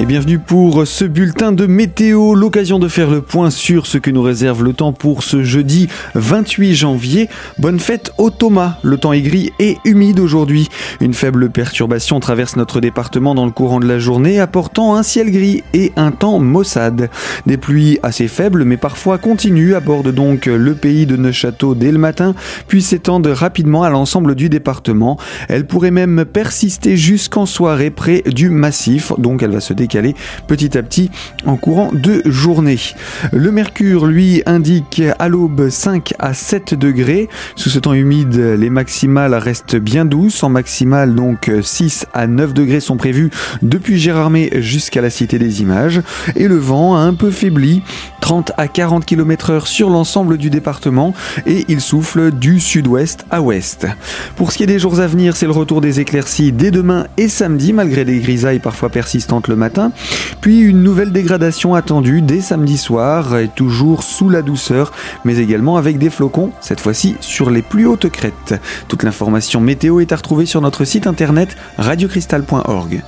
Et bienvenue pour ce bulletin de météo, l'occasion de faire le point sur ce que nous réserve le temps pour ce jeudi 28 janvier. Bonne fête au Thomas, le temps est gris et humide aujourd'hui. Une faible perturbation traverse notre département dans le courant de la journée, apportant un ciel gris et un temps maussade. Des pluies assez faibles mais parfois continues abordent donc le pays de Neuchâteau dès le matin, puis s'étendent rapidement à l'ensemble du département. Elle pourrait même persister jusqu'en soirée près du massif, donc elle va se décaler petit à petit en courant de journée. Le mercure, lui, indique à l'aube 5 à 7 degrés. Sous ce temps humide, les maximales restent bien douces. En maximale, donc 6 à 9 degrés sont prévus depuis Gérardmer jusqu'à la Cité des Images. Et le vent a un peu faibli, 30 à 40 km heure sur l'ensemble du département et il souffle du sud-ouest à ouest. Pour ce qui est des jours à venir, c'est le retour des éclaircies dès demain et samedi malgré des grisailles parfois persistantes le matin. Puis une nouvelle dégradation attendue dès samedi soir, et toujours sous la douceur, mais également avec des flocons, cette fois-ci sur les plus hautes crêtes. Toute l'information météo est à retrouver sur notre site internet radiocristal.org.